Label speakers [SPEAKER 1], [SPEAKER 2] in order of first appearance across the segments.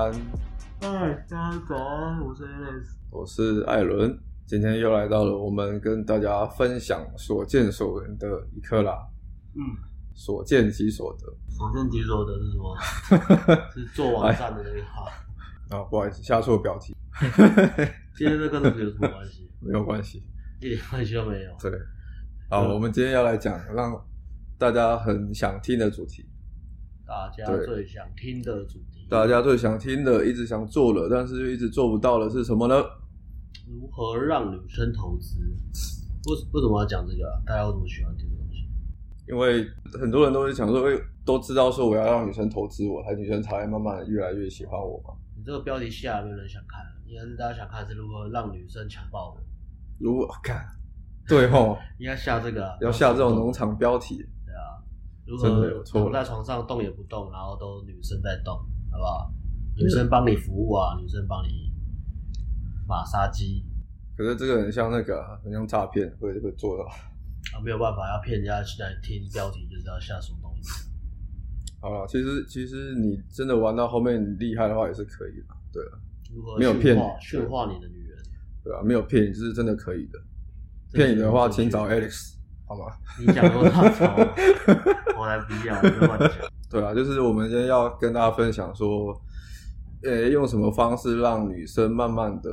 [SPEAKER 1] 安。
[SPEAKER 2] 嗨，大家早安，我是 Alex，
[SPEAKER 1] 我是艾伦。今天又来到了我们跟大家分享所见所闻的一刻啦。
[SPEAKER 2] 嗯，
[SPEAKER 1] 所见即所得。
[SPEAKER 2] 所见即所得是什么？是做网站的那一行。
[SPEAKER 1] 啊，不好意思，下错标题。
[SPEAKER 2] 今天这跟这个有什么关系？
[SPEAKER 1] 没有关系，
[SPEAKER 2] 一点关系都没有。
[SPEAKER 1] 对，好，嗯、我们今天要来讲让大家很想听的主题。
[SPEAKER 2] 大家最想听的主题。
[SPEAKER 1] 大家最想听的，一直想做的，但是又一直做不到的是什么呢？
[SPEAKER 2] 如何让女生投资？为为什么要讲这个啊？大家为什么喜欢听这个东西？
[SPEAKER 1] 因为很多人都是想说，都知道说我要让女生投资我，才女生才会慢慢的越来越喜欢我嘛。
[SPEAKER 2] 你这个标题下没有人想看，应该是大家想看是如何让女生强暴的。
[SPEAKER 1] 如何看？对吼，
[SPEAKER 2] 应该下这个、啊，
[SPEAKER 1] 要下这种农场标题。
[SPEAKER 2] 对啊，如何躺在床上动也不动，然后都女生在动，好不好？女生帮你服务啊，女生帮你马杀鸡。
[SPEAKER 1] 可是这个很像那个、啊，很像诈骗，会会做到
[SPEAKER 2] 啊，没有办法，要骗人家进来听标题，就是要下什么东西。
[SPEAKER 1] 好了，其实其实你真的玩到后面厉害的话也是可以的，对啊，
[SPEAKER 2] 如何
[SPEAKER 1] 没有骗你，
[SPEAKER 2] 驯化你的女人，
[SPEAKER 1] 对啊，没有骗你，这是真的可以的。骗你的话，请找 Alex，好吗？
[SPEAKER 2] 你讲多大招，我来不要，你乱讲。
[SPEAKER 1] 对啊，就是我们今天要跟大家分享说，呃、欸，用什么方式让女生慢慢的。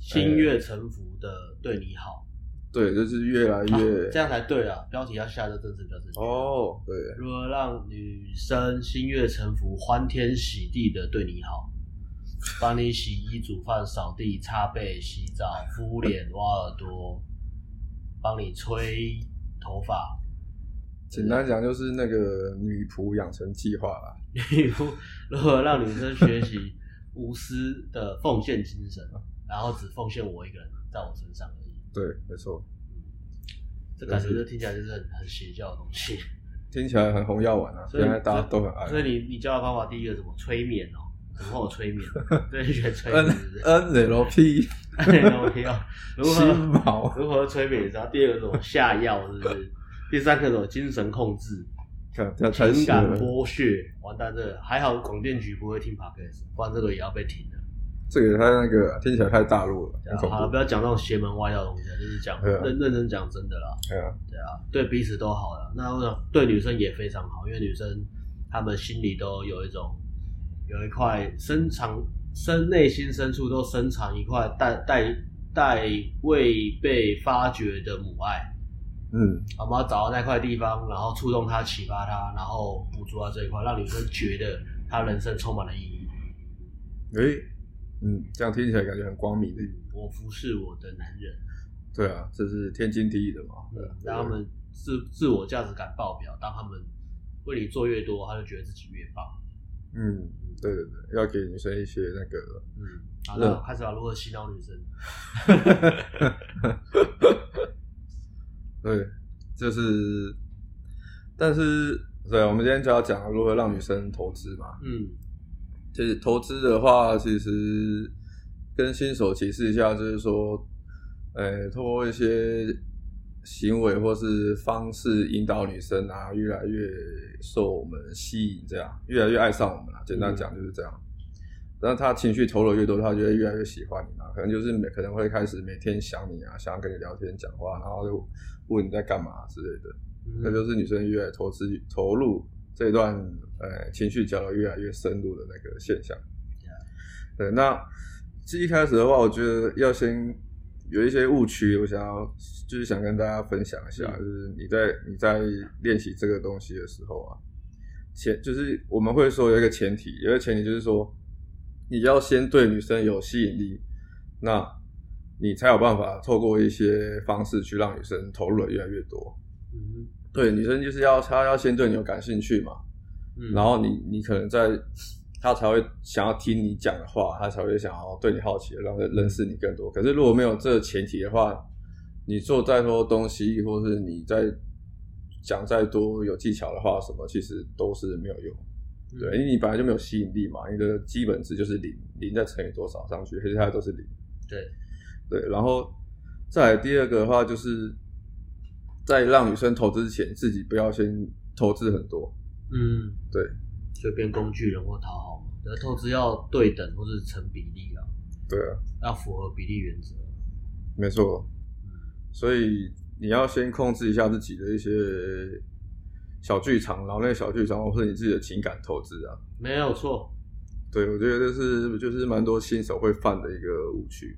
[SPEAKER 2] 心悦诚服的对你好，
[SPEAKER 1] 对，就是越来越、啊、
[SPEAKER 2] 这样才对啊！标题要下的正式标题
[SPEAKER 1] 哦，对，
[SPEAKER 2] 如何让女生心悦诚服、欢天喜地的对你好，帮你洗衣、煮饭、扫地、擦背、洗澡、敷脸、挖耳朵，帮你吹头发。
[SPEAKER 1] 简单讲就是那个女仆养成计划啦。
[SPEAKER 2] 女仆如何让女生学习无私的奉献精神？然后只奉献我一个人在我身上而已。对，
[SPEAKER 1] 没错。
[SPEAKER 2] 嗯，这感觉就听起来就是很很邪教的东西。
[SPEAKER 1] 听起来很红药丸啊，所以大家都很爱。
[SPEAKER 2] 所以你你教的方法，第一个什么催眠哦，怎么帮我催眠？对，学催眠。
[SPEAKER 1] N L P
[SPEAKER 2] N L P 哦，如何如何催眠？然后第二个什么下药，是不是？第三个什么精神控制？情感剥削？完蛋，这个还好广电局不会听 Podcast，不然这个也要被停了。
[SPEAKER 1] 这个他那个听起来太大陆了，
[SPEAKER 2] 好了，不要讲那种邪门歪道的东西，就是讲认、啊、认真讲真的啦。
[SPEAKER 1] 对啊，
[SPEAKER 2] 对啊，对彼此都好了。那对女生也非常好，因为女生她们心里都有一种有一块深藏深内心深处都深藏一块待待待未被发掘的母爱。
[SPEAKER 1] 嗯，
[SPEAKER 2] 我们要找到那块地方，然后触动他，启发他，然后捕捉到这一块，让女生觉得她人生充满了意义。
[SPEAKER 1] 诶。嗯，这样听起来感觉很光明的。
[SPEAKER 2] 我服侍我的男人。
[SPEAKER 1] 对啊，这是天经地义的嘛。
[SPEAKER 2] 嗯，让他们自自我价值感爆表，当他们为你做越多，他就觉得自己越棒。
[SPEAKER 1] 嗯，对对对，要给女生一些那个。
[SPEAKER 2] 嗯，好的，开始要，如何洗脑女生？
[SPEAKER 1] 对，就是，但是，对，我们今天就要讲如何让女生投资嘛。
[SPEAKER 2] 嗯。
[SPEAKER 1] 其实投资的话，其实跟新手提示一下，就是说，呃，通过一些行为或是方式引导女生啊，越来越受我们吸引，这样越来越爱上我们了。简单讲就是这样。然后她情绪投入越多，她就会越来越喜欢你嘛。可能就是每可能会开始每天想你啊，想要跟你聊天讲话，然后就问你在干嘛之类的。那就是女生越来越投资投入。这一段呃情绪交流越来越深入的那个现象.对，那这一开始的话，我觉得要先有一些误区，我想要就是想跟大家分享一下，嗯、就是你在你在练习这个东西的时候啊，前就是我们会说有一个前提，有一个前提就是说你要先对女生有吸引力，那你才有办法透过一些方式去让女生投入的越来越多。
[SPEAKER 2] 嗯
[SPEAKER 1] 对，女生就是要她要先对你有感兴趣嘛，嗯，然后你你可能在她才会想要听你讲的话，她才会想要对你好奇，让她认识你更多。可是如果没有这个前提的话，你做再多东西，或是你在讲再多有技巧的话，什么其实都是没有用。对，因为你本来就没有吸引力嘛，你的基本值就是零，零再乘以多少上去，其实它都是零。
[SPEAKER 2] 对，
[SPEAKER 1] 对，然后再来第二个的话就是。在让女生投资之前，自己不要先投资很多。
[SPEAKER 2] 嗯，
[SPEAKER 1] 对，
[SPEAKER 2] 就变工具人或讨好嘛。的透支要对等或是成比例啊。
[SPEAKER 1] 对啊，
[SPEAKER 2] 要符合比例原则。
[SPEAKER 1] 没错，所以你要先控制一下自己的一些小剧场，然后那个小剧场或是你自己的情感投资啊。
[SPEAKER 2] 没有错。
[SPEAKER 1] 对，我觉得这是就是蛮多新手会犯的一个误区，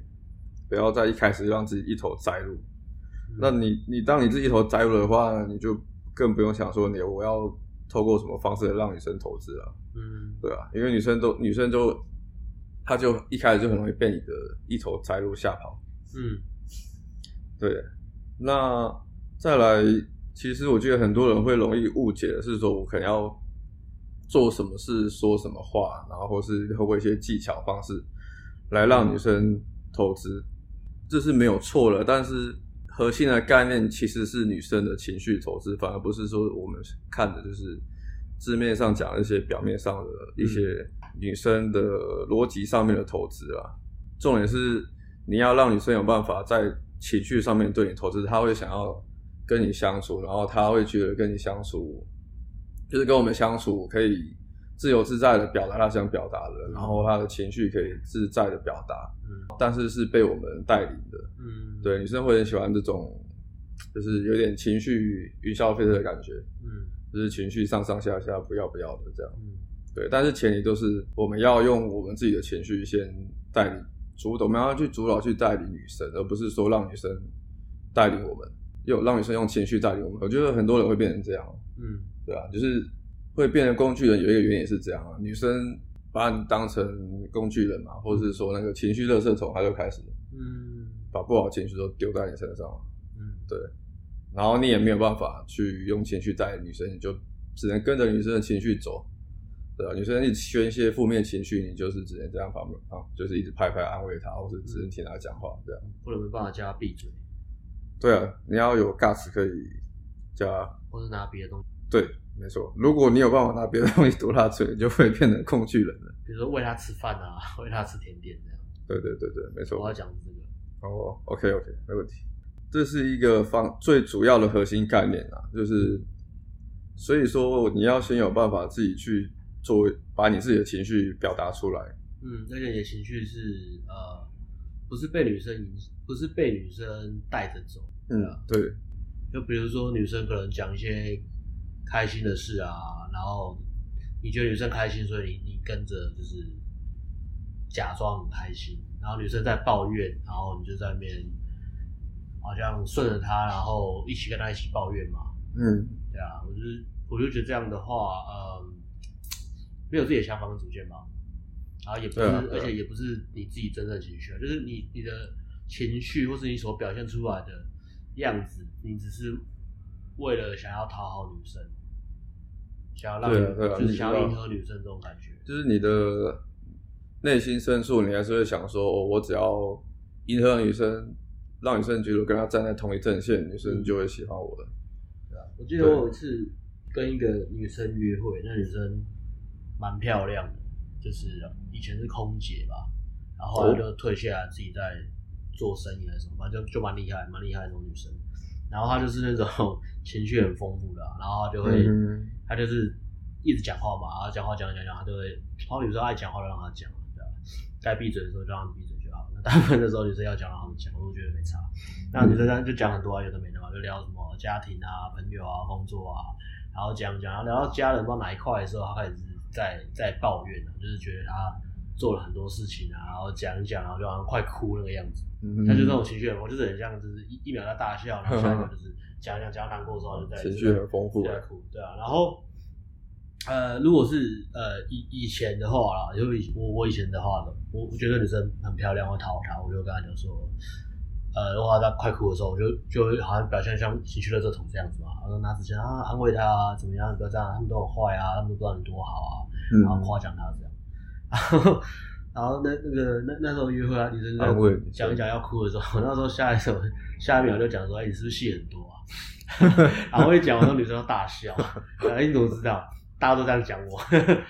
[SPEAKER 1] 不要在一开始让自己一头栽入。嗯、那你你当你自己一头栽入的话，你就更不用想说你我要透过什么方式让女生投资了。嗯，对啊，因为女生都女生都，她就一开始就很容易被你的一头栽入吓跑。嗯，对。那再来，其实我觉得很多人会容易误解的是说，我可能要。做什么事，说什么话，然后或是透过一些技巧方式来让女生投资，这是没有错的。但是核心的概念其实是女生的情绪投资，反而不是说我们看的就是字面上讲一些表面上的一些女生的逻辑上面的投资啊。重点是你要让女生有办法在情绪上面对你投资，他会想要跟你相处，然后他会觉得跟你相处。就是跟我们相处，可以自由自在的表达他想表达的，然后他的情绪可以自在的表达，嗯，但是是被我们带领的，嗯，对，女生会很喜欢这种，就是有点情绪云霄飞车的感觉，嗯，就是情绪上上下下不要不要的这样，嗯，对，但是前提都是我们要用我们自己的情绪先带领主导，我们要去主导去带领女生，而不是说让女生带领我们，又让女生用情绪带领我们，我觉得很多人会变成这样，嗯。对啊，就是会变成工具人，有一个原因也是这样啊。女生把你当成工具人嘛，或者是说那个情绪垃圾桶，她就开始，嗯，把不好的情绪都丢在你身上，嗯，对。然后你也没有办法去用情绪带女生，你就只能跟着女生的情绪走，对啊，女生一直宣泄负面情绪，你就是只能这样旁边啊，就是一直拍拍安慰她，或是只能听她讲话，这样。
[SPEAKER 2] 不能没办法叫她闭嘴。
[SPEAKER 1] 对啊，你要有 guts 可以叫她，
[SPEAKER 2] 或是拿别的东西。
[SPEAKER 1] 对，没错。如果你有办法拿别的东西堵她嘴，你就会变成工具人了。
[SPEAKER 2] 比如说喂她吃饭啊，喂她吃甜点这样。
[SPEAKER 1] 对对对对，没错。
[SPEAKER 2] 我要讲这个。
[SPEAKER 1] 哦、oh，OK OK，没问题。这是一个方最主要的核心概念啊，就是所以说你要先有办法自己去做，把你自己的情绪表达出来。
[SPEAKER 2] 嗯，而且你的情绪是呃，不是被女生影，不是被女生带着走。
[SPEAKER 1] 嗯，对。
[SPEAKER 2] 就比如说女生可能讲一些。开心的事啊，然后你觉得女生开心，所以你你跟着就是假装很开心，然后女生在抱怨，然后你就在那边好像顺着她，然后一起跟她一起抱怨嘛。嗯，对啊，我就是我就觉得这样的话，嗯，没有自己的想法跟主见吗，然后也不是，啊啊、而且也不是你自己真正的情绪，就是你你的情绪或是你所表现出来的样子，你只是。为了想要讨好女生，想要让就是想要迎合女生这种感觉，
[SPEAKER 1] 就是你的内心深处，你还是会想说，哦，我只要迎合女生，让女生觉得跟她站在同一阵线，女生就会喜欢我的。
[SPEAKER 2] 对啊，我记得我有一次跟一个女生约会，那女生蛮漂亮的，就是以前是空姐吧，然后后来就退下来自己在做生意还是什么，反正就就蛮厉害，蛮厉害的那种女生。然后她就是那种 情绪很丰富的，然后她就会，嗯、他就是一直讲话嘛，然后讲话讲讲讲，她就会，然后有时候爱讲话就让她讲，对吧？该闭嘴的时候就让她闭嘴就好。了大部分的时候女生要讲让他们讲，我都觉得没差。那女生就讲很多啊，有的没的嘛，就聊什么家庭啊、朋友啊、工作啊，然后讲讲，然后聊到家人不知道哪一块的时候，她开始在在抱怨，就是觉得他。做了很多事情啊，然后讲一讲，然后就好像快哭那个样子。嗯，他就那种情绪很丰，就是很像，就是一一秒在大笑，然后下一秒就是讲讲讲难过的时候就在
[SPEAKER 1] 情绪很丰富，
[SPEAKER 2] 在哭。对啊，然后呃，如果是呃以以前的话啦，因为我我以前的话呢，我我觉得女生很漂亮，我讨好她，我就跟她讲说，呃，如果她在快哭的时候，我就就会好像表现像情绪垃圾桶这样子嘛，然后拿纸巾啊安慰她啊，怎么样，不要这样，他们都很坏啊，他们都不知道你多好啊，然后夸奖他这样。然后，然后那那个那那时候约会啊，女生在讲一讲要哭的时候，那时候下一首下一秒就讲说：“哎，你是不是戏很多啊？”然后 一讲完，那女生都大笑。哎，你怎么知道？大家都这样讲我，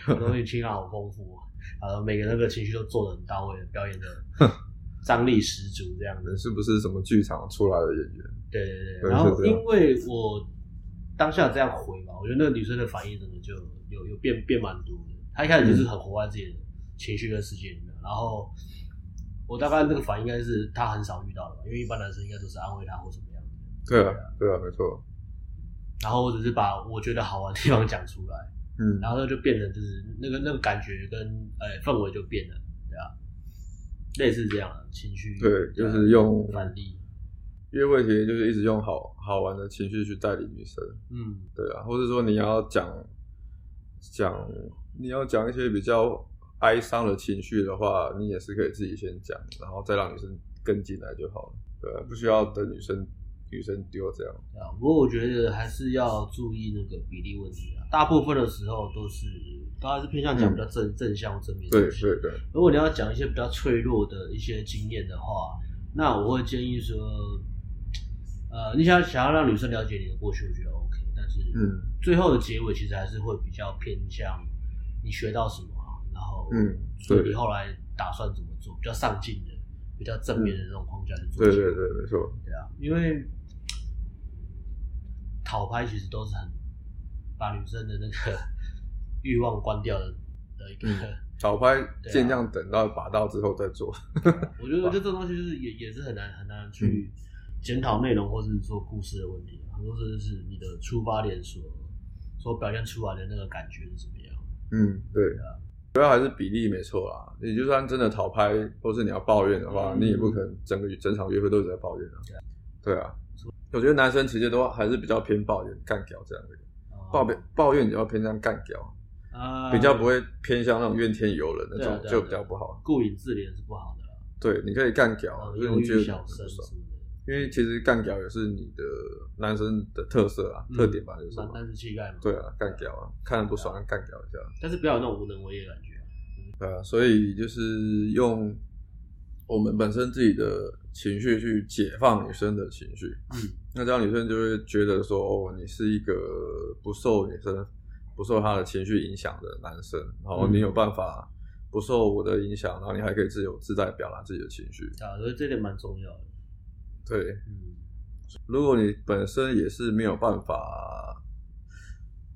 [SPEAKER 2] 我说你情感好丰富，然后每个那个情绪都做的很到位，表演的张力十足，这样子。
[SPEAKER 1] 是不是什么剧场出来的演员？
[SPEAKER 2] 对对对。然后因为我当下这样回嘛，我觉得那个女生的反应真的就有有变变蛮多的。他一开始就是很活在自己的。情绪跟世界里面。然后我大概那个反应应该是他很少遇到的吧，因为一般男生应该都是安慰他或怎么样的。
[SPEAKER 1] 对啊，对啊，没错。
[SPEAKER 2] 然后我只是把我觉得好玩的地方讲出来，
[SPEAKER 1] 嗯，
[SPEAKER 2] 然后就变成就是那个那个感觉跟呃、欸、氛围就变了，对啊，类似这样的情绪，
[SPEAKER 1] 对，就是用
[SPEAKER 2] 反例。
[SPEAKER 1] 约会其实就是一直用好好玩的情绪去带领女生，
[SPEAKER 2] 嗯，
[SPEAKER 1] 对啊，或者说你要讲讲你要讲一些比较哀伤的情绪的话，你也是可以自己先讲，然后再让女生跟进来就好了，对啊，不需要等女生女生丢这样。
[SPEAKER 2] 啊，不过我觉得还是要注意那个比例问题啊，大部分的时候都是都还是偏向讲比较正、嗯、正向正面的。对对对。如果你要讲一些比较脆弱的一些经验的话，那我会建议说。呃，你想想要让女生了解你的过去，我觉得嗯，最后的结尾其实还是会比较偏向你学到什么，然后，嗯，所以你后来打算怎么做，比较上进的、比较正面的这种框架去做。
[SPEAKER 1] 对对对，没错。
[SPEAKER 2] 对啊，因为讨拍其实都是很把女生的那个欲望关掉的的一个
[SPEAKER 1] 讨拍，尽量等到把到之后再做。
[SPEAKER 2] 我觉得，我觉得这东西就是也也是很难很难去。检讨内容或者是说故事的问题，很多时候是你的出发点所所表现出来的那个感觉是怎么样？
[SPEAKER 1] 嗯，对啊，主要还是比例没错啦。你就算真的讨拍，或是你要抱怨的话，嗯、你也不可能整个整场约会都是在抱怨啊。对啊，我觉得男生其实都还是比较偏抱怨、干屌这样的，抱怨抱怨比较偏向干屌啊，比较不会偏向那种怨天尤人那种，就比较不好。顾
[SPEAKER 2] 影自怜是不好的。
[SPEAKER 1] 对，你可以干屌，因为你觉得
[SPEAKER 2] 小声。
[SPEAKER 1] 因为其实干屌也是你的男生的特色啊，嗯、特点吧，就是
[SPEAKER 2] 男子气概嘛。
[SPEAKER 1] 对啊，干屌啊，看着不爽，干譙一下。
[SPEAKER 2] 但是不要有那种无能为力的感觉。
[SPEAKER 1] 对啊，所以就是用我们本身自己的情绪去解放女生的情绪。嗯，那这样女生就会觉得说，哦，你是一个不受女生不受她的情绪影响的男生，然后你有办法不受我的影响，然后你还可以自由自在表达自己的情绪。
[SPEAKER 2] 啊，所以这点蛮重要的。
[SPEAKER 1] 对，嗯，如果你本身也是没有办法，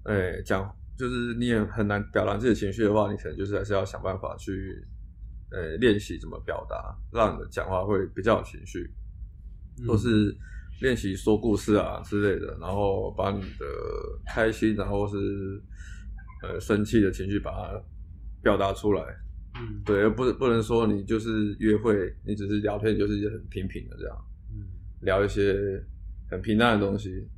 [SPEAKER 1] 哎，讲就是你也很难表达自己的情绪的话，你可能就是还是要想办法去，呃，练习怎么表达，让你的讲话会比较有情绪，或是练习说故事啊之类的，然后把你的开心，然后是呃生气的情绪把它表达出来，嗯，对，而不是不能说你就是约会，你只是聊天，就是很平平的这样。聊一些很平淡的东西，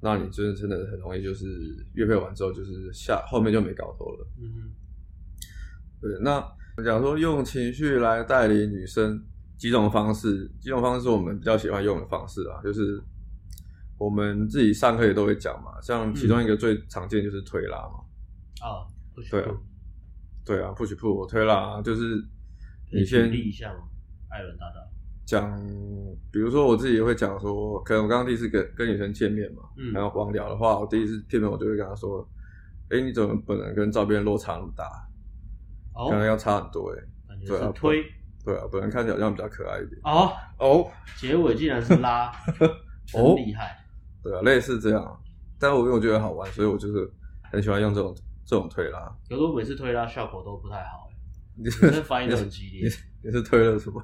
[SPEAKER 1] 那你真的真的很容易就是约会完之后就是下后面就没搞头了。嗯哼，对。那假如说用情绪来带领女生，几种方式，几种方式是我们比较喜欢用的方式啊，就是我们自己上课也都会讲嘛，像其中一个最常见就是推拉嘛。
[SPEAKER 2] 啊、嗯，
[SPEAKER 1] 对啊，对啊，push pull 推拉就是你先
[SPEAKER 2] 立一下嘛，艾伦大大。
[SPEAKER 1] 讲，比如说我自己也会讲说，可能我刚刚第一次跟跟女生见面嘛，嗯，然后网聊的话，我第一次见面我就会跟她说，哎，你怎么本人跟照片落差那么大？哦，可能要差很多哎，对啊，
[SPEAKER 2] 推，
[SPEAKER 1] 对啊，本人看起来好像比较可爱一点。
[SPEAKER 2] 哦
[SPEAKER 1] 哦，
[SPEAKER 2] 结尾竟然是拉，哦厉害。
[SPEAKER 1] 对啊，类似这样，但我因为我觉得好玩，所以我就是很喜欢用这种这种推拉。
[SPEAKER 2] 可是我每次推拉效果都不太好哎，你是反应都很激烈，
[SPEAKER 1] 你是推了什么？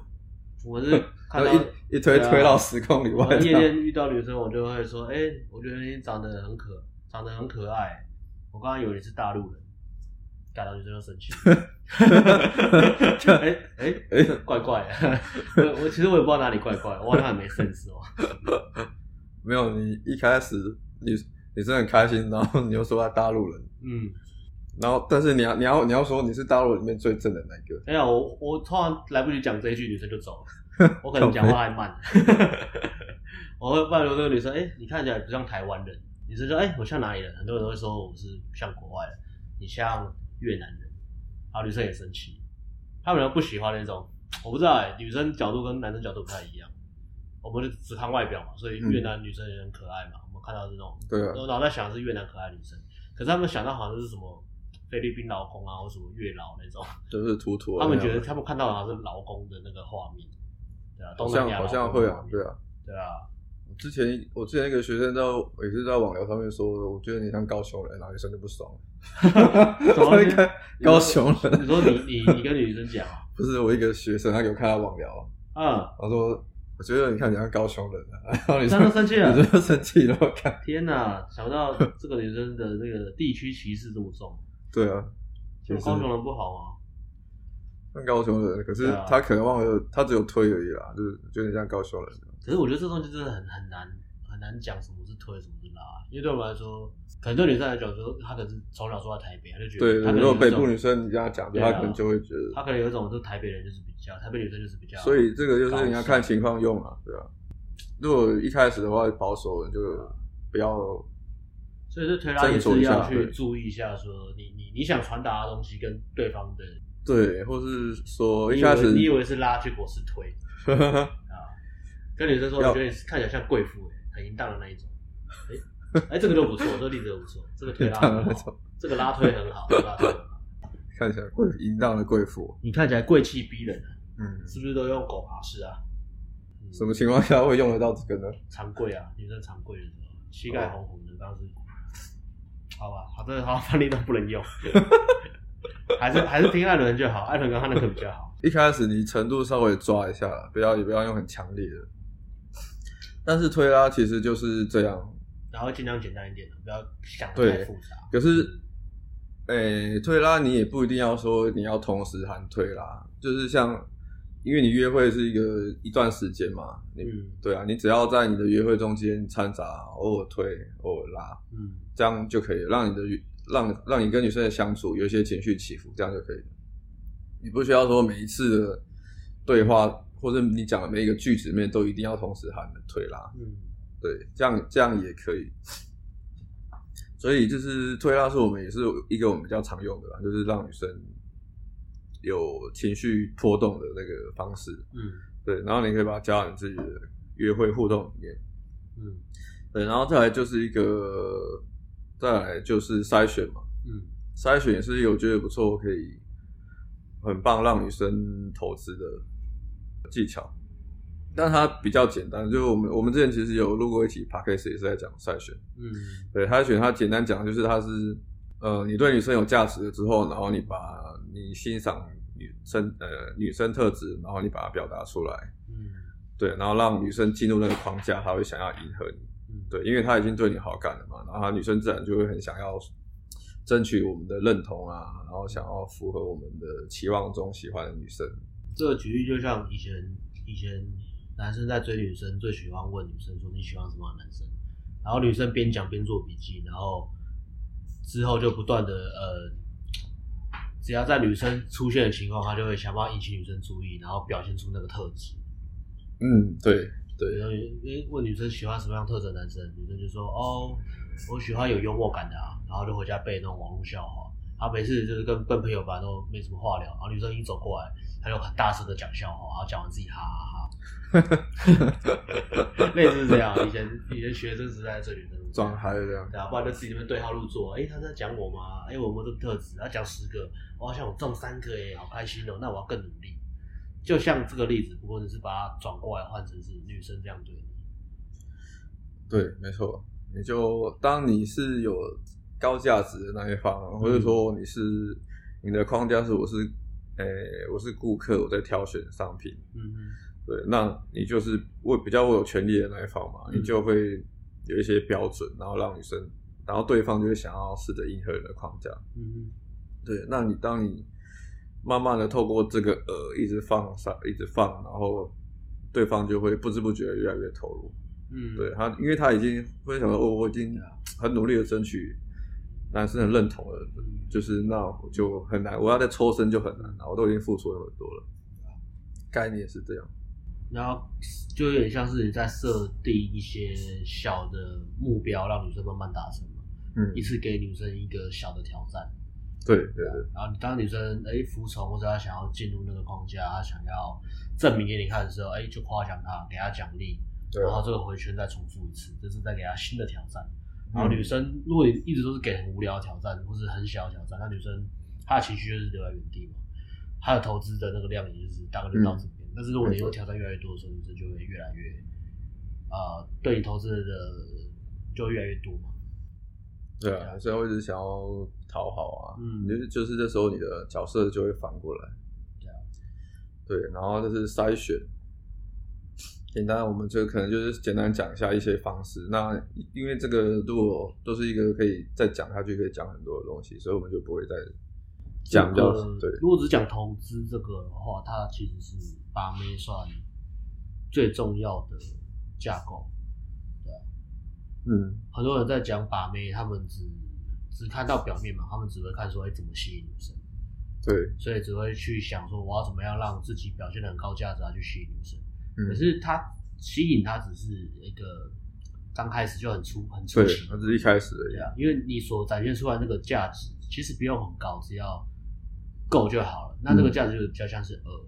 [SPEAKER 2] 我是看到
[SPEAKER 1] 一一推推到十公里外。
[SPEAKER 2] 我夜店遇到女生，我就会说：“哎，我觉得你长得很可，长得很可爱。”我刚刚以为你是大陆人，感到女生就生气。哎哎哎，怪怪的。我我其实我也不知道哪里怪怪，我好像很没 sense 哦。
[SPEAKER 1] 没有，你一开始你你是很开心，然后你又说他大陆人，嗯。然后，但是你要你要你要说你是大陆里面最正的那个。
[SPEAKER 2] 没有，我我突然来不及讲这一句，女生就走了。我可能讲话还慢。我会拜托这个女生，哎，你看起来不像台湾人。女生说，哎，我像哪里人？很多人都会说我是像国外的，你像越南人。然后女生也生气，他们不喜欢那种，我不知道哎，女生角度跟男生角度不太一样。我们就只看外表嘛，所以越南女生也很可爱嘛。我们看到这种，对啊，我脑袋想的是越南可爱女生，可是他们想到好像是什么。菲律宾劳工啊，或什么月老那种，
[SPEAKER 1] 都是土土。
[SPEAKER 2] 他们觉得他们看到的好像是劳工的那个画面，对啊，东南亚
[SPEAKER 1] 好像会啊，对啊，
[SPEAKER 2] 对啊。
[SPEAKER 1] 之前我之前一个学生在也是在网聊上面说，我觉得你像高雄人，然后女生就不爽。
[SPEAKER 2] 怎么 一个
[SPEAKER 1] 高雄人？
[SPEAKER 2] 你说你你你跟女生讲啊？
[SPEAKER 1] 不是我一个学生，他给我看他网聊，
[SPEAKER 2] 嗯，
[SPEAKER 1] 他说我觉得你看你像高雄人，然后女
[SPEAKER 2] 生都生气了，
[SPEAKER 1] 女生生气了，我看
[SPEAKER 2] 天哪，想不到这个女生的那个地区歧视这么重。
[SPEAKER 1] 对啊，
[SPEAKER 2] 就高雄人不好吗？
[SPEAKER 1] 像高雄人，可是他可能忘了，他只有推而已啦，就是觉得你像高雄人。
[SPEAKER 2] 可是我觉得这东西真的很很难很难讲什么是推，什么是拉，因为对我们来说，可能对女生来讲，说她可能是从小住在台北，她就觉得，对，对，
[SPEAKER 1] 如果北部女生你这样讲，她可能就会觉得，
[SPEAKER 2] 她可能有一种，就台北人就是比较，台北女生就是比较，
[SPEAKER 1] 所以这个就是你要看情况用啊，对啊。如果一开始的话保守人就不要，
[SPEAKER 2] 所以这推拉也是要去注意一下，说你你你想传达的东西跟对方的。
[SPEAKER 1] 对，或是说一开始
[SPEAKER 2] 你以为是拉，结果是推 啊。跟女生说，我觉得你看起来像贵妇，很淫荡的那一种。哎哎，这个就不错，这个例子就不错，这个推拉很好，这个拉推很好，拉推很好。
[SPEAKER 1] 看起来贵淫荡的贵妇，
[SPEAKER 2] 你看起来贵气逼人，嗯，是不是都用狗爬式啊？
[SPEAKER 1] 什么情况下会用得到这个呢？
[SPEAKER 2] 长跪啊，女生长跪的时候，膝盖红红的，当时。好吧，好的，好，范例都不能用。还是还是听艾伦就好，艾伦跟他那个比较好。
[SPEAKER 1] 一开始你程度稍微抓一下，不要也不要用很强烈的。但是推拉其实就是这样，
[SPEAKER 2] 然后尽量简单一点的，不要想太复杂。
[SPEAKER 1] 可是，诶、欸，推拉你也不一定要说你要同时喊推拉，就是像，因为你约会是一个一段时间嘛，你、嗯、对啊，你只要在你的约会中间掺杂偶尔推偶尔拉，嗯，这样就可以让你的。让让你跟女生的相处有一些情绪起伏，这样就可以了。你不需要说每一次的对话或者你讲的每一个句子里面都一定要同时喊的推拉。嗯，对，这样这样也可以。所以就是推拉是我们也是一个我们比较常用的啦，就是让女生有情绪波动的那个方式。嗯，对，然后你可以把它加到你自己的约会互动里面。嗯，对，然后再来就是一个。再来就是筛选嘛，嗯，筛选也是我觉得不错，可以很棒让女生投资的技巧，但它比较简单，就是我们我们之前其实有录过一期 podcast 也是在讲筛选，嗯，对，筛选它简单讲就是它是，呃，你对女生有价值了之后，然后你把你欣赏女生呃女生特质，然后你把它表达出来，嗯，对，然后让女生进入那个框架，她会想要迎合你。对，因为她已经对你好感了嘛，然后他女生自然就会很想要争取我们的认同啊，然后想要符合我们的期望中喜欢的女生。
[SPEAKER 2] 这个举例就像以前以前男生在追女生，最喜欢问女生说你喜欢什么男生，然后女生边讲边做笔记，然后之后就不断的呃，只要在女生出现的情况，他就会想办法引起女生注意，然后表现出那个特质。
[SPEAKER 1] 嗯，对。对，
[SPEAKER 2] 然后诶问女生喜欢什么样特质的男生，女生就说哦，我喜欢有幽默感的啊，然后就回家背那种网络笑话。然后每次就是跟跟朋友吧都没什么话聊，然后女生一走过来，他就很大声的讲笑话，然后讲完自己哈哈哈。类似这样，以前以前学生时代追女生
[SPEAKER 1] 装嗨这样，
[SPEAKER 2] 对啊，不然就自己那边对号入座。哎，他在讲我吗？哎，我有没有这个特质？他讲十个，我好像我中三个耶，好开心哦，那我要更努力。就像这个例子，不过只是把它转过来换成是女生这样对你。
[SPEAKER 1] 对，没错。你就当你是有高价值的那一方，嗯、或者说你是你的框架是我是，诶、欸，我是顾客，我在挑选商品。嗯嗯。对，那你就是我比较我有权利的那一方嘛，嗯、你就会有一些标准，然后让女生，然后对方就会想要试着迎合你的框架。嗯嗯。对，那你当你。慢慢的透过这个呃一直放上一直放，然后对方就会不知不觉越来越投入。嗯，对他，因为他已经会想说，哦，我已经很努力的争取男生很认同了，嗯、就是那我就很难，我要再抽身就很难了，我都已经付出了很多了。概念是这样，
[SPEAKER 2] 然后就有点像是你在设定一些小的目标，让女生慢慢达成嘛。嗯，一次给女生一个小的挑战。
[SPEAKER 1] 对对对，
[SPEAKER 2] 然后你当女生哎服从，或者她想要进入那个框架，她想要证明给你看的时候，哎就夸奖她，给她奖励，对然后这个回圈再重复一次，这是再给她新的挑战。然后女生如果你一直都是给很无聊的挑战，或是很小的挑战，那女生她的情绪就是留在原地嘛，她的投资的那个量也就是大概就到这边。嗯、但是如果你用挑战越来越多的时候，女生就会越来越呃，对你投资的就越来越多嘛。
[SPEAKER 1] 对啊，所以我一直想要讨好啊，
[SPEAKER 2] 嗯，
[SPEAKER 1] 就是就是这时候你的角色就会反过来。
[SPEAKER 2] 对啊，
[SPEAKER 1] 对，然后就是筛选。简单，我们就可能就是简单讲一下一些方式。那因为这个如果都是一个可以再讲下去，可以讲很多的东西，所以我们就不会再讲掉。
[SPEAKER 2] 这个、
[SPEAKER 1] 对，
[SPEAKER 2] 如果只讲投资这个的话，它其实是把妹算最重要的架构。对啊，
[SPEAKER 1] 嗯，
[SPEAKER 2] 很多人在讲把妹，他们只只看到表面嘛，他们只会看说，哎，怎么吸引女生。
[SPEAKER 1] 对，
[SPEAKER 2] 所以只会去想说，我要怎么样让自己表现的很高价值啊，去吸引女生。可是他吸引他只是一个刚开始就很粗很粗，
[SPEAKER 1] 对，他只是一开始而已。
[SPEAKER 2] 对啊，因为你所展现出来那个价值其实不用很高，只要够就好了。那那个价值就比较像是饵，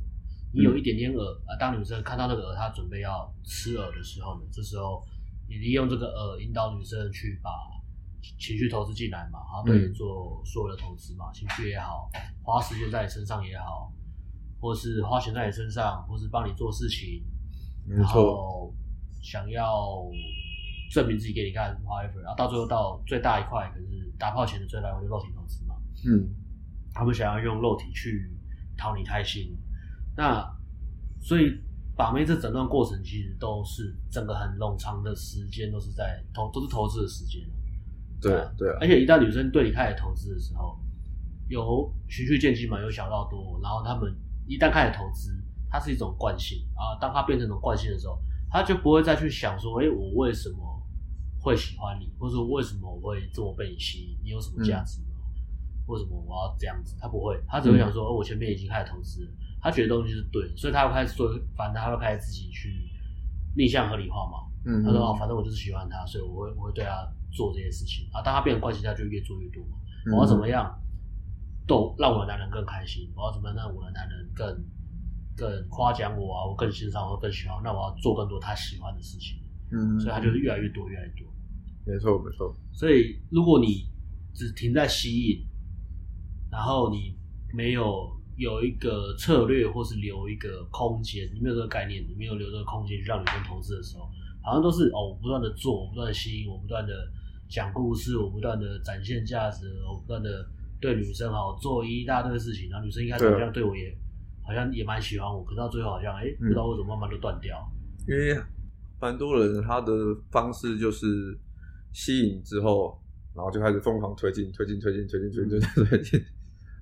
[SPEAKER 2] 你有一点点饵啊。当女生看到那个饵，她准备要吃饵的时候呢，这时候你利用这个饵引导女生去把情绪投资进来嘛，然后对你做所有的投资嘛，情绪也好，花时间在你身上也好，或是花钱在你身上，或是帮你做事情。然后想要证明自己给你看，whatever，然后到最后到最大一块，可是打炮前的最大一块就肉体投资嘛。
[SPEAKER 1] 嗯，
[SPEAKER 2] 他们想要用肉体去讨你开心，那所以把妹这整段过程其实都是整个很冗长的时间，都是在投，都是投资的时间。
[SPEAKER 1] 对对啊，
[SPEAKER 2] 而且一旦女生对你开始投资的时候，由循序渐进嘛，由小到多，然后他们一旦开始投资。它是一种惯性啊，当它变成一种惯性的时候，他就不会再去想说，哎、欸，我为什么会喜欢你，或者说为什么我会这么被你吸引？你有什么价值吗？为、嗯、什么我要这样子？他不会，他只会想说，哦、嗯，我前面已经开始投资，他觉得东西是对的，所以他会开始做，反正他会开始自己去逆向合理化嘛。嗯，他说，哦，反正我就是喜欢他，所以我会我会对他做这些事情啊。当他变成惯性，他就越做越多嘛。我要怎么样逗让我的男人更开心？我要怎么样让我的男人更？更夸奖我啊，我更欣赏，我更喜欢，那我要做更多他喜欢的事情。嗯，所以他就是越来越多，越来越多。
[SPEAKER 1] 没错，没错。
[SPEAKER 2] 所以如果你只停在吸引，然后你没有有一个策略，或是留一个空间，你没有这个概念，你没有留这个空间去让女生投资的时候，好像都是哦，我不断的做，我不断的吸引，我不断的讲故事，我不断的展现价值，我不断的对女生好做一大堆事情，然后女生一开始这样对我也。好像也蛮喜欢我，可是到最后好像哎、欸，不知道为什么慢慢都断掉。
[SPEAKER 1] 因为蛮多人他的方式就是吸引之后，然后就开始疯狂推进、推进、推进、推进、推进、推进。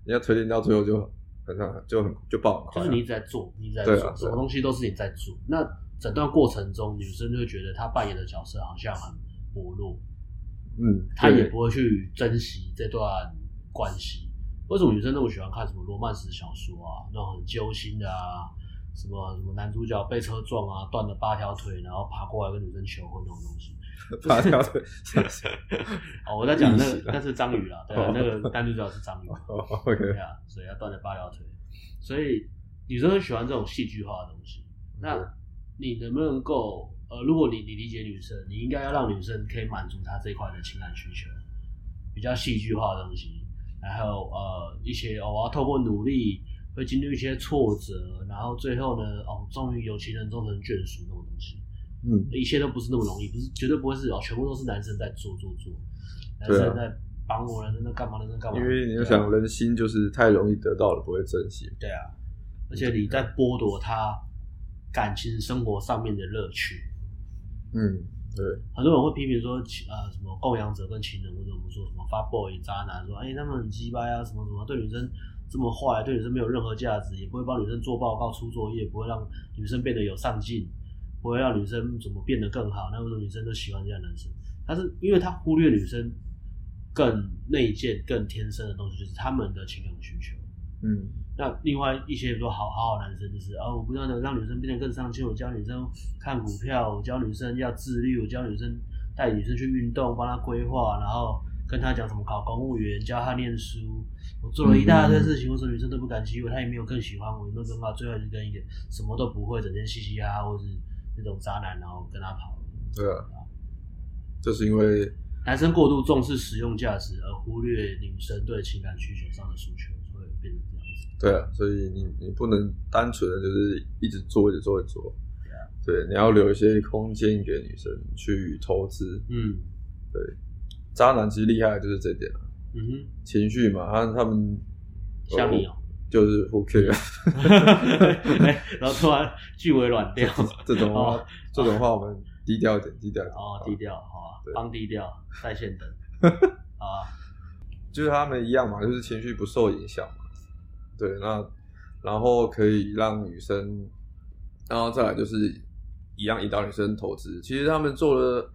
[SPEAKER 1] 你要推进到最后就很很就很就爆很快。
[SPEAKER 2] 就是你一直在做，你一直在做，啊啊、什么东西都是你在做。那整段过程中，女生就会觉得她扮演的角色好像很薄弱，嗯，她也不会去珍惜这段关系。为什么女生那么喜欢看什么罗曼史小说啊？那种很揪心的啊，什么什么男主角被车撞啊，断了八条腿，然后爬过来跟女生求婚那种东西。
[SPEAKER 1] 八条腿。
[SPEAKER 2] 哦，我在讲那个，那是章鱼啦，对啊，那个男主角是章
[SPEAKER 1] 鱼。
[SPEAKER 2] 对啊，所以要断了八条腿。所以女生很喜欢这种戏剧化的东西。那你能不能够呃，如果你你理解女生，你应该要让女生可以满足她这一块的情感需求，比较戏剧化的东西。然后呃一些哦，我要透过努力，会经历一些挫折，然后最后呢，哦，终于有情人终成眷属那种东西，嗯，一切都不是那么容易，不是绝对不会是哦，全部都是男生在做做做，男生在帮我，男生在干嘛，男生干嘛？因
[SPEAKER 1] 为你要想，人心就是太容易得到了，不会珍惜。
[SPEAKER 2] 对啊，而且你在剥夺他感情生活上面的乐趣，
[SPEAKER 1] 嗯。对，
[SPEAKER 2] 很多人会批评说，呃，什么供养者跟情人，或者我们说什么发 boy 渣男，说，哎、欸，他们很鸡掰啊，什么什么，对女生这么坏，对女生没有任何价值，也不会帮女生做报告、出作业，不会让女生变得有上进，不会让女生怎么变得更好。那为什么女生都喜欢这样男生？但是因为他忽略女生更内建、更天生的东西，就是他们的情感需求。嗯。那另外一些说好好好男生就是啊，我不断的让女生变得更上进，我教女生看股票，我教女生要自律，我教女生带女生去运动，帮她规划，然后跟她讲怎么考公务员，教她念书，我做了一大堆事情，为什么女生都不敢欺负，她也没有更喜欢我，也没有更好，最后就跟一个什么都不会，整天嘻嘻哈哈，或是那种渣男，然后跟她跑。
[SPEAKER 1] 对啊，这是因为
[SPEAKER 2] 男生过度重视实用价值，而忽略女生对情感需求上的诉求，所以变成这样子。
[SPEAKER 1] 对啊，所以你你不能单纯的就是一直做一直做一直做，对你要留一些空间给女生去投资。
[SPEAKER 2] 嗯，
[SPEAKER 1] 对，渣男其实厉害的就是这点了。
[SPEAKER 2] 嗯哼，
[SPEAKER 1] 情绪嘛，他他们
[SPEAKER 2] 像你哦，
[SPEAKER 1] 就是不 care，
[SPEAKER 2] 然后突然句尾软掉，
[SPEAKER 1] 这种话，这种话我们低调一点，低调一点。
[SPEAKER 2] 哦，低调，好啊，帮低调，在线等，啊，
[SPEAKER 1] 就是他们一样嘛，就是情绪不受影响嘛。对，那然后可以让女生，然后再来就是一样引导女生投资。其实他们做的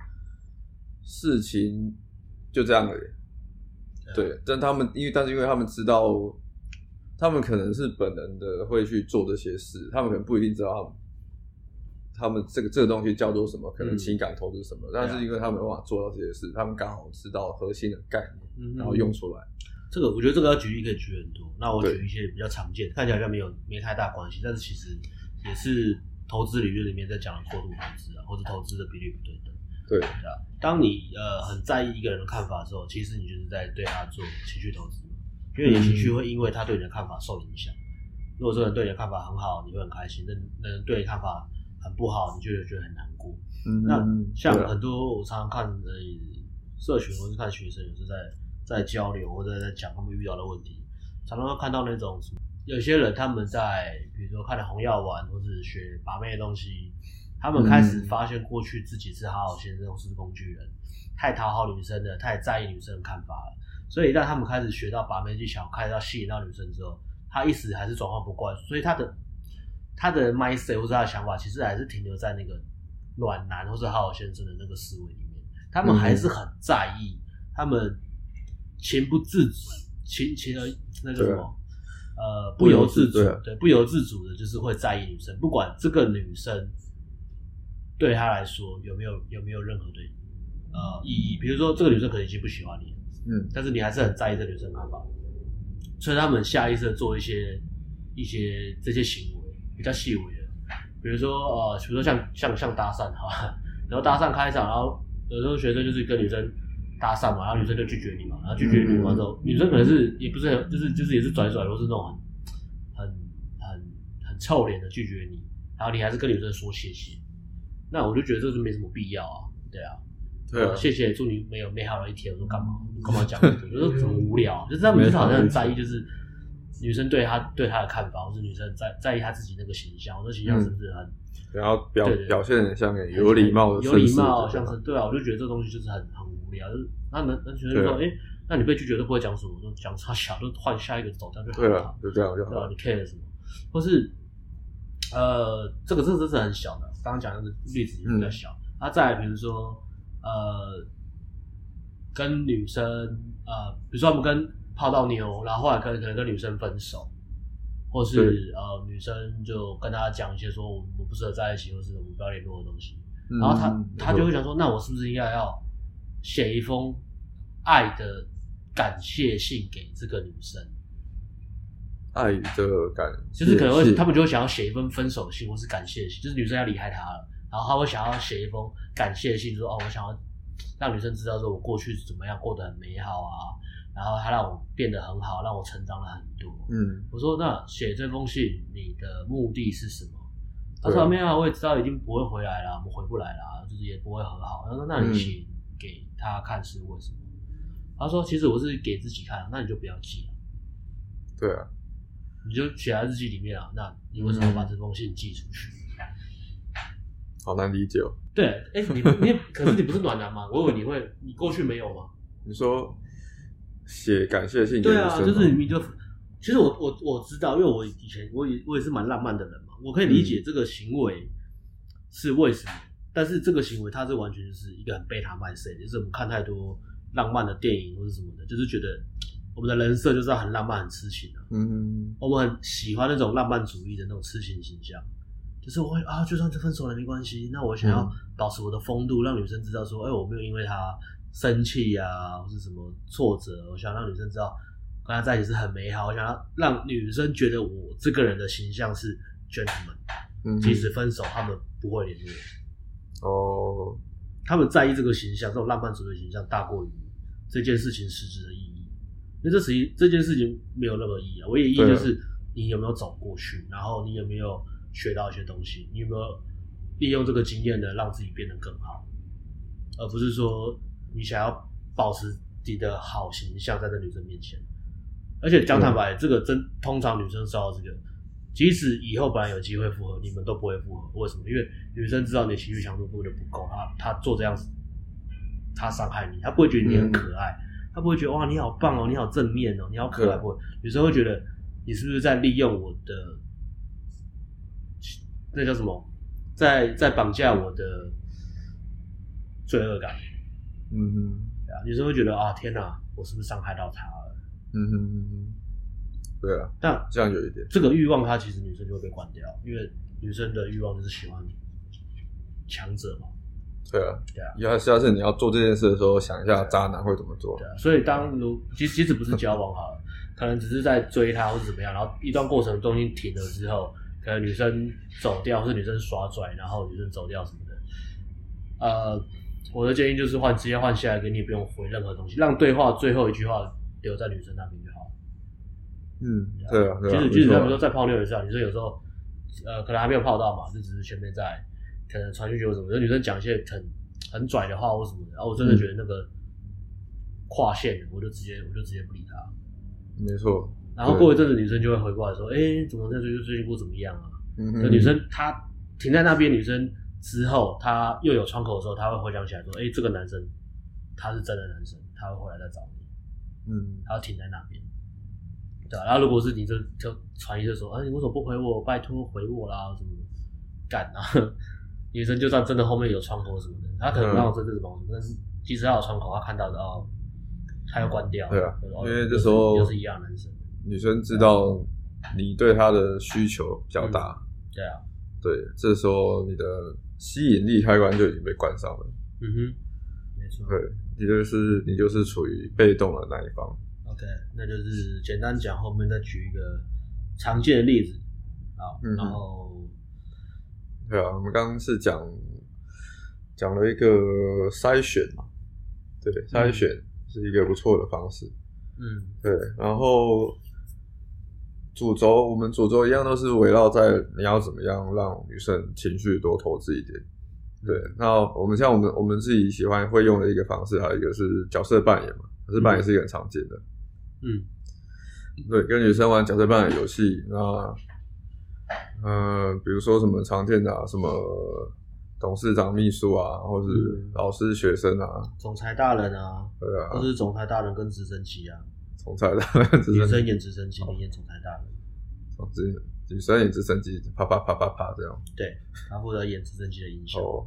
[SPEAKER 1] 事情就这样而已。对，但他们因为，但是因为他们知道，他们可能是本能的会去做这些事，他们可能不一定知道他们，这个这个东西叫做什么，可能情感投资什么，嗯、但是因为他们没办法做到这些事，他们刚好知道核心的概念，然后用出来。
[SPEAKER 2] 这个我觉得这个要举例可以举很多，那我举一些比较常见，看起来好像没有没太大关系，但是其实也是投资理论里面在讲的过度投资啊，或者投资的比例不对等。
[SPEAKER 1] 对，
[SPEAKER 2] 对啊，当你呃很在意一个人的看法的时候，其实你就是在对他做情绪投资，因为你的情绪会因为他对你的看法受影响。如果这个人对你的看法很好，你会很开心；那那人对你看法很不好，你就会觉得很难过。嗯，那像很多我常常看呃社群或是看学生，有时在在交流或者在讲他们遇到的问题，常常会看到那种什么，有些人他们在比如说看了红药丸或是学把妹的东西。他们开始发现，过去自己是好好先生或是工具人，太讨好女生了，太在意女生的看法了。所以，当他们开始学到把妹技巧，开始要吸引到女生之后，他一时还是转换不过来。所以，他的他的 mindset 或者他的想法，其实还是停留在那个暖男或是好好先生的那个思维里面。他们还是很在意，他们情不自主，情情而那个什么，呃，不由自主，对，不由自主的，就是会在意女生，不管这个女生。对他来说有没有有没有任何的呃意义？比如说这个女生可能已经不喜欢你了，嗯，但是你还是很在意这个女生的看法，所以他们下意识的做一些一些这些行为比较细微的，比如说呃，比如说像像像搭讪哈，然后搭讪开场，然后有时候学生就是跟女生搭讪嘛，然后女生就拒绝你嘛，然后拒绝你完之后，女生可能是也不是很就是就是也是拽拽，或是那种很很很很臭脸的拒绝你，然后你还是跟女生说谢谢。那我就觉得这是没什么必要啊，对啊，对啊，谢谢，祝你没有美好的一天。我说干嘛？干嘛讲？我说怎么无聊？就是他们就是好像很在意，就是女生对他对他的看法，或是女生在在意他自己那个形象。我说形象是不是很？然后表表现很像有礼貌的，有礼貌像是对啊。我就觉得这东西就是很很无聊。就是那男男学生说，哎，那你被拒绝都不会讲什么？我说讲差小，就换下一个走掉就好了。就这样就好了。你 care 什么？或是呃，这个这这是很小的。刚刚讲的例子也比较小，他、嗯啊、再来比如说，呃，跟女生，呃，比如说我们跟泡到妞，然后后来可能可能跟女生分手，或是呃女生就跟他讲一些说我们不适合在一起，或是我们不要联络的东西，嗯、然后他他就会想说，嗯、那我是不是应该要写一封爱的感谢信给这个女生？爱的感，就是可能会他们就会想要写一封分手信，或是感谢信，就是女生要离开他了，然后他会想要写一封感谢信，说哦，我想要让女生知道说我过去是怎么样过得很美好啊，然后他让我变得很好，让我成长了很多。嗯，我说那写这封信你的目的是什么？他说没有啊，我也知道已经不会回来了，我们回不来了，就是也不会和好。他说那你写给他看是为什么？他说其实我是给自己看，那你就不要寄了。对啊。你就写在日记里面啊？那你为什么把这封信寄出去？好难理解哦。对，哎、欸，你你可是你不是暖男吗？我以为你会，你过去没有吗？你说写感谢信？对啊，就是你就其实我我我知道，因为我以前我也我也是蛮浪漫的人嘛，我可以理解这个行为是为什么，嗯、但是这个行为它是完全就是一个很贝塔麦色，就是我们看太多浪漫的电影或者什么的，就是觉得。我们的人设就是要很浪漫、很痴情的。嗯哼，我们很喜欢那种浪漫主义的那种痴情形象，就是我会啊，就算是分手了没关系，那我想要保持我的风度，让女生知道说，哎、欸，我没有因为他生气啊，或是什么挫折，我想让女生知道跟她在一起是很美好，我想要让女生觉得我这个人的形象是 gentleman，嗯，即使分手他们不会联络。哦，他们在意这个形象，这种浪漫主义的形象大过于这件事情实质的意义。那这实际这件事情没有任何意义啊，唯一意义就是你有没有走过去，然后你有没有学到一些东西，你有没有利用这个经验呢，让自己变得更好，而不是说你想要保持你的好形象在这女生面前。而且讲坦白，嗯、这个真通常女生知道这个，即使以后本来有机会复合，你们都不会复合。为什么？因为女生知道你的情绪强度根本就不够，她她做这样子，她伤害你，她不会觉得你很可爱，她、嗯、不会觉得哇你好棒哦，你好正面哦，你好可爱。不会，女生会觉得你是不是在利用我的，那叫什么？在在绑架我的罪恶感。
[SPEAKER 1] 嗯哼，
[SPEAKER 2] 对啊，女生会觉得啊天哪，我是不是伤害到她？
[SPEAKER 1] 嗯哼嗯哼，对啊，
[SPEAKER 2] 但
[SPEAKER 1] 这样有一点，
[SPEAKER 2] 这个欲望，它其实女生就会被关掉，因为女生的欲望就是喜欢强者嘛。
[SPEAKER 1] 对啊，对啊，要是要是你要做这件事的时候，想一下渣男会怎么做。
[SPEAKER 2] 对啊，所以当如即即使不是交往好了，可能只是在追他或者怎么样，然后一段过程东西停了之后，可能女生走掉，或是女生耍拽，然后女生走掉什么的。呃，我的建议就是换直接换下一个，你也不用回任何东西，让对话最后一句话。留在女生那边就好。
[SPEAKER 1] 嗯，对啊。
[SPEAKER 2] 其实，其实他们说在泡妞也是啊。女生有时候，呃，可能还没有泡到嘛，就只是前面在可能传讯息或什么。有女生讲一些很很拽的话或什么的，然后我真的觉得那个跨线，我就直接我就直接不理他。
[SPEAKER 1] 没错。
[SPEAKER 2] 然后过一阵子，女生就会回过来说：“哎，怎么在最近最近过怎么样啊？”女生她停在那边，女生之后她又有窗口的时候，她会回想起来说：“哎，这个男生他是真的男生，他会回来再找你。”嗯，他要停在那边，对啊，然后如果是你就就传一个说，啊，你为什么不回我？拜托回我啦，什么干啊？女生就算真的后面有窗口什么的，她可能让我这这种，但是即使她有窗口，她看到的哦，她要关掉。对啊，
[SPEAKER 1] 因为这时候
[SPEAKER 2] 又是一样男生，
[SPEAKER 1] 女生知道你对她的需求比较大，
[SPEAKER 2] 对啊，
[SPEAKER 1] 对，这时候你的吸引力开关就已经被关上了。
[SPEAKER 2] 嗯哼，没错。
[SPEAKER 1] 对。你就是你就是处于被动的那一方。
[SPEAKER 2] OK，那就是简单讲，后面再举一个常见的例子啊。嗯、然后，
[SPEAKER 1] 对啊，我们刚刚是讲讲了一个筛选嘛，对，筛选是一个不错的方式。
[SPEAKER 2] 嗯，
[SPEAKER 1] 对。然后主轴，我们主轴一样都是围绕在你要怎么样让女生情绪多投资一点。对，那我们像我们我们自己喜欢会用的一个方式，还有一个是角色扮演嘛，角色扮演是一个很常见的。
[SPEAKER 2] 嗯，
[SPEAKER 1] 对，跟女生玩角色扮演游戏，那嗯、呃，比如说什么常见的啊，什么董事长、秘书啊，或是老师、学生啊，
[SPEAKER 2] 总裁大人啊，
[SPEAKER 1] 对啊，
[SPEAKER 2] 或是总裁大人跟直升机啊，
[SPEAKER 1] 总裁大人，
[SPEAKER 2] 女生演直升机，你演总裁大人，
[SPEAKER 1] 总之。女生演直升机，啪啪啪啪啪这样。
[SPEAKER 2] 对，他负责演直升机的英雄。
[SPEAKER 1] 哦，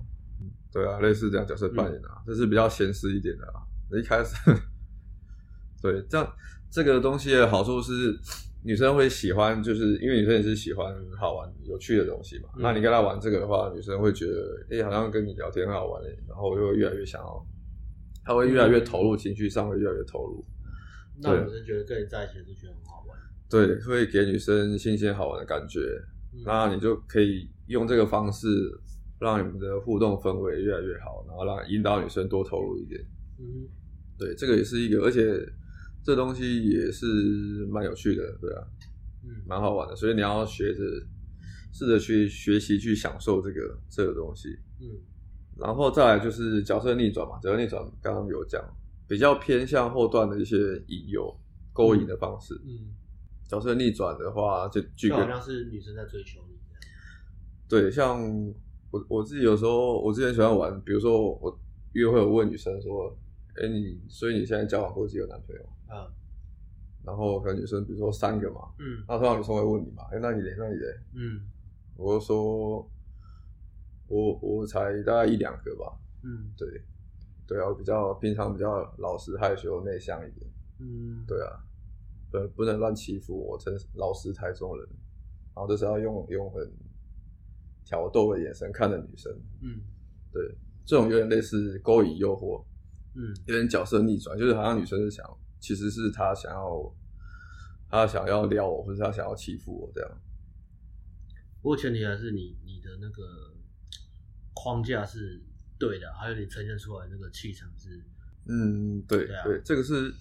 [SPEAKER 1] 对啊，类似这样角色扮演啊，这、嗯、是比较闲适一点的啊。一开始，对，这样这个东西的好处是，女生会喜欢，就是因为女生也是喜欢好玩、有趣的东西嘛。嗯、那你跟她玩这个的话，女生会觉得，哎、欸，好像跟你聊天很好玩诶，然后又会越来越想要，她会越来越投入，嗯、情绪上会越来越投入。
[SPEAKER 2] 那女生觉得跟你在一起就觉得很好
[SPEAKER 1] 玩。对，会给女生新鲜好玩的感觉，嗯、那你就可以用这个方式让你们的互动氛围越来越好，然后让引导女生多投入一点。
[SPEAKER 2] 嗯，
[SPEAKER 1] 对，这个也是一个，而且这东西也是蛮有趣的，对啊，
[SPEAKER 2] 嗯，
[SPEAKER 1] 蛮好玩的，所以你要学着试着去学习去享受这个这个东西。
[SPEAKER 2] 嗯，
[SPEAKER 1] 然后再来就是角色逆转嘛，角色逆转刚刚有讲，比较偏向后段的一些引诱、勾引的方式。
[SPEAKER 2] 嗯。嗯
[SPEAKER 1] 角色逆转的话，就就
[SPEAKER 2] 好像是女生在追求你。
[SPEAKER 1] 对，像我我自己有时候，我之前喜欢玩，比如说我约会，我问女生说：“哎、欸，你所以你现在交往过几个男朋友？”
[SPEAKER 2] 嗯。
[SPEAKER 1] 然后可能女生比如说三个嘛，
[SPEAKER 2] 嗯。
[SPEAKER 1] 那通常女生会问你嘛：“哎、欸，那你嘞？那你嘞？”
[SPEAKER 2] 嗯。
[SPEAKER 1] 我就说，我我才大概一两个吧。
[SPEAKER 2] 嗯。
[SPEAKER 1] 对，对啊，我比较平常比较老实害羞内向一点。
[SPEAKER 2] 嗯。
[SPEAKER 1] 对啊。不不能乱欺负我，真老实台中人。然后就是要用用很挑逗的眼神看着女生。
[SPEAKER 2] 嗯，
[SPEAKER 1] 对，这种有点类似勾引诱惑。
[SPEAKER 2] 嗯，
[SPEAKER 1] 有点角色逆转，就是好像女生是想，其实是她想要，她想要撩我，或者她想要欺负我这样。
[SPEAKER 2] 不过前提还是你你的那个框架是对的，还有你呈现出来那个气场是。
[SPEAKER 1] 嗯，对
[SPEAKER 2] 对啊，
[SPEAKER 1] 对，这个是。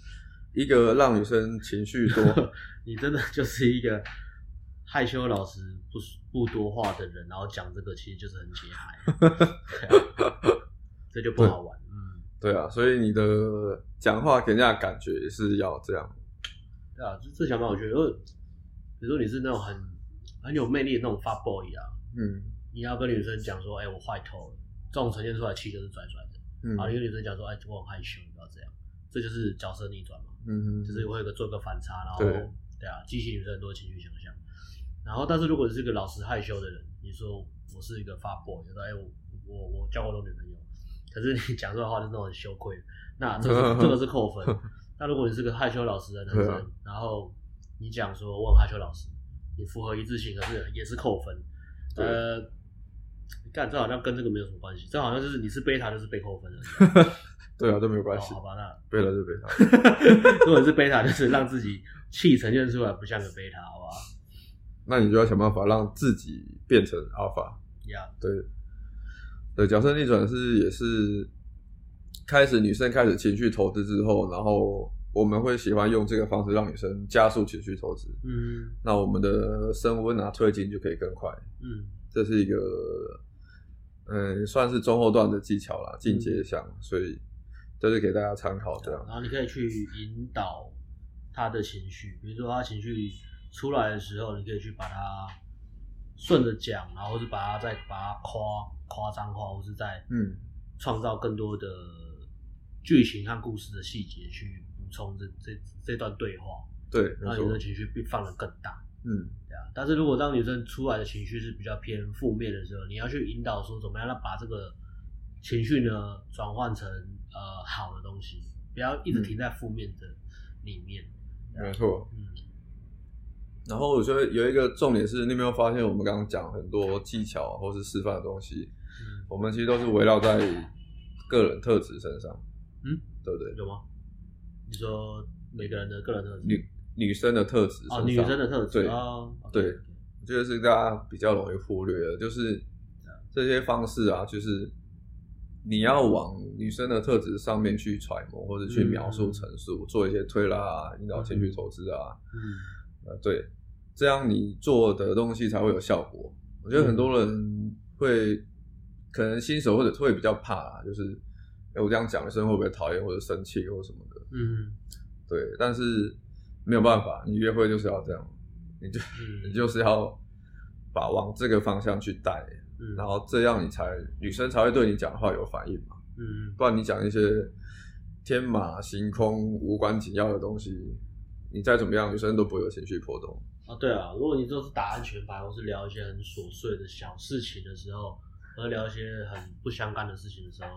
[SPEAKER 1] 一个让女生情绪多，
[SPEAKER 2] 你真的就是一个害羞老实不不多话的人，然后讲这个其实就是很解嗨，这就不好玩。嗯，
[SPEAKER 1] 对啊，所以你的讲话给人家的感觉也是要这样。
[SPEAKER 2] 对啊，这这想法我觉得，比如说你是那种很很有魅力的那种 fuck boy 啊，
[SPEAKER 1] 嗯，
[SPEAKER 2] 你要跟女生讲说，哎、欸，我坏透了，这种呈现出来气就是拽拽的。嗯，啊，你跟女生讲说，哎、欸，我很害羞，不要这样，这就是角色逆转嘛。嗯哼，就是会有个做个反差，然后对，对啊，激起女生很多情绪想象。然后，但是如果你是个老实害羞的人，你说我是一个 fuck boy，你说哎、欸，我我我交过多女朋友，可是你讲出来的话就是那种很羞愧，那这个 这个是扣分。那如果你是个害羞老实的男生，啊、然后你讲说我很害羞老实，你符合一致性，可是也是扣分。呃，你看这好像跟这个没有什么关系，这好像就是你是贝塔就是被扣分了。
[SPEAKER 1] 对啊，都没有关系。
[SPEAKER 2] 好吧，那
[SPEAKER 1] 贝塔就贝塔。
[SPEAKER 2] 如果是贝塔，就是让自己气呈现出来不像个贝塔，好吧？
[SPEAKER 1] 那你就要想办法让自己变成阿尔法。
[SPEAKER 2] 呀，
[SPEAKER 1] 对，对，角色逆转是也是。开始女生开始情绪投资之后，然后我们会喜欢用这个方式让女生加速情绪投资。嗯，那我们的升温啊、推进就可以更快。嗯，这是一个，嗯，算是中后段的技巧啦，进阶项，嗯、所以这是给大家参考这样。
[SPEAKER 2] 然后你可以去引导他的情绪，比如说他情绪出来的时候，你可以去把它顺着讲，然后是把它再把它夸夸张化，或是在嗯创造更多的。剧情和故事的细节去补充这这这段对话，
[SPEAKER 1] 对，
[SPEAKER 2] 让女生情绪被放得更大，嗯，对啊。但是如果当女生出来的情绪是比较偏负面的时候，你要去引导说怎么样让把这个情绪呢转换成呃好的东西，不要一直停在负面的里面。
[SPEAKER 1] 嗯、没错，嗯。然后我觉得有一个重点是，你有没有发现我们刚刚讲很多技巧或是示范的东西，嗯，我们其实都是围绕在个人特质身上。嗯，对不对？
[SPEAKER 2] 有吗？你说每个人的个人特质，
[SPEAKER 1] 女女生的特质
[SPEAKER 2] 哦，女生的特质，
[SPEAKER 1] 对、
[SPEAKER 2] 哦、
[SPEAKER 1] 对，okay. 我觉得是大家比较容易忽略的，就是这些方式啊，就是你要往女生的特质上面去揣摩，或者去描述、陈述，嗯、做一些推拉啊，引导情绪投资啊，嗯，呃，对，这样你做的东西才会有效果。我觉得很多人会、嗯、可能新手或者会比较怕、啊，就是。欸、我这样讲，女生会不会讨厌或者生气或什么的？嗯，对，但是没有办法，你约会就是要这样，你就、嗯、你就是要把往这个方向去带，嗯，然后这样你才女生才会对你讲话有反应嘛，嗯，不然你讲一些天马行空、无关紧要的东西，你再怎么样，女生都不会有情绪波动。
[SPEAKER 2] 啊，对啊，如果你都是打安全牌，或是聊一些很琐碎的小事情的时候。和聊一些很不相干的事情的时候，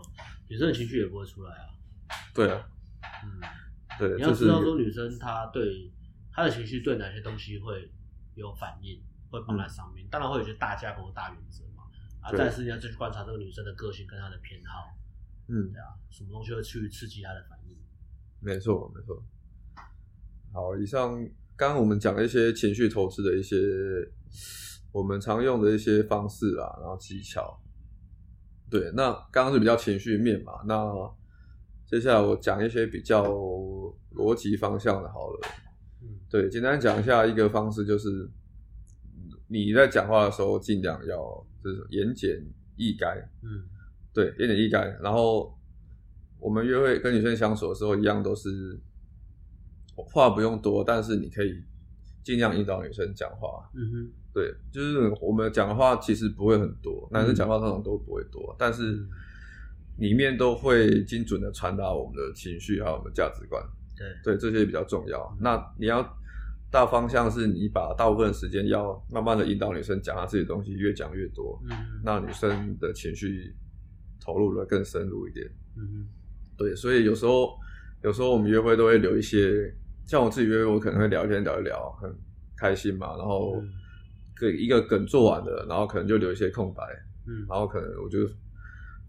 [SPEAKER 2] 女生的情绪也不会出来啊。
[SPEAKER 1] 对啊，
[SPEAKER 2] 嗯，
[SPEAKER 1] 对，
[SPEAKER 2] 你要知道说女生她对她的情绪对哪些东西会有反应，会放在上面。嗯、当然会有些大架构、大原则嘛。啊，但是你要再去观察这个女生的个性跟她的偏好。嗯，对啊，什么东西会去刺激她的反应？
[SPEAKER 1] 没错，没错。好，以上刚刚我们讲了一些情绪投资的一些我们常用的一些方式啦，然后技巧。对，那刚刚是比较情绪面嘛，那接下来我讲一些比较逻辑方向的，好了。嗯，对，简单讲一下一个方式，就是你在讲话的时候尽量要就是言简意赅。嗯，对，言简意赅。然后我们约会跟女生相处的时候，一样都是话不用多，但是你可以尽量引导女生讲话。嗯哼。对，就是我们讲的话其实不会很多，男生讲话通常都不会多，但是里面都会精准的传达我们的情绪还有我们的价值观。对，对，这些比较重要。那你要大方向是你把大部分时间要慢慢的引导女生讲她自己的东西，越讲越多，嗯，那女生的情绪投入的更深入一点。嗯，对，所以有时候有时候我们约会都会留一些，像我自己约会，我可能会聊天聊一聊，很开心嘛，然后。嗯一个梗做完了，然后可能就留一些空白，嗯，然后可能我就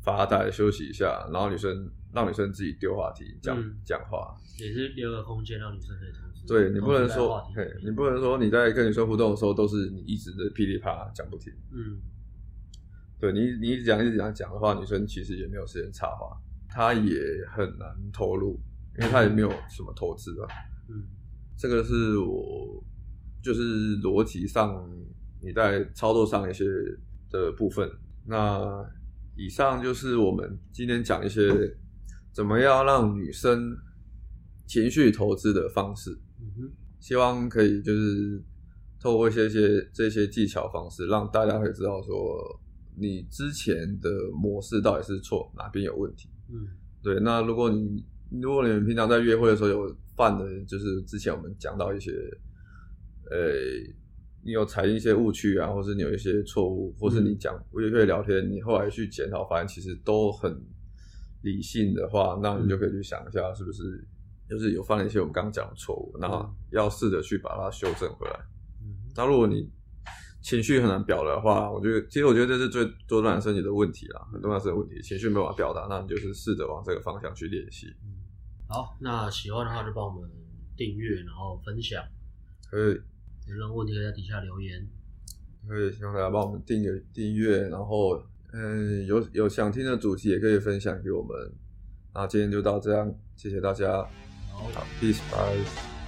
[SPEAKER 1] 发呆休息一下，然后女生让女生自己丢话题讲讲、嗯、话，
[SPEAKER 2] 也是留个空间让女生可以同时。
[SPEAKER 1] 对，你不能说，嘿，你不能说你在跟女生互动的时候都是你一直的噼里啪啦讲不停，嗯，对你你一直讲一直讲讲的话，女生其实也没有时间插话，她也很难投入，因为她也没有什么投资啊，嗯，这个是我。就是逻辑上你在操作上一些的部分。那以上就是我们今天讲一些怎么样让女生情绪投资的方式。嗯哼，希望可以就是透过一些些这些技巧方式，让大家可以知道说你之前的模式到底是错，哪边有问题。嗯，对。那如果你如果你们平常在约会的时候有犯的，就是之前我们讲到一些，呃、欸，你有踩一些误区啊，或是你有一些错误，或是你讲我也可以聊天，你后来去检讨，发现其实都很理性的话，那你就可以去想一下，是不是就是有犯了一些我们刚刚讲的错误，那要试着去把它修正回来。那如果你情绪很难表达的话，我觉得其实我觉得这是最多男生的问题啦，很多男生的问题，情绪没有办法表达，那你就是试着往这个方向去练习。
[SPEAKER 2] 好，那喜欢的话就帮我们订阅，然后分享。
[SPEAKER 1] 可以，
[SPEAKER 2] 有任何问题可以在底下留言。
[SPEAKER 1] 可以，希望大家帮我们订阅订阅，然后嗯，有有想听的主题也可以分享给我们。那今天就到这样，谢谢大家。
[SPEAKER 2] 好，
[SPEAKER 1] 好，peace，bye。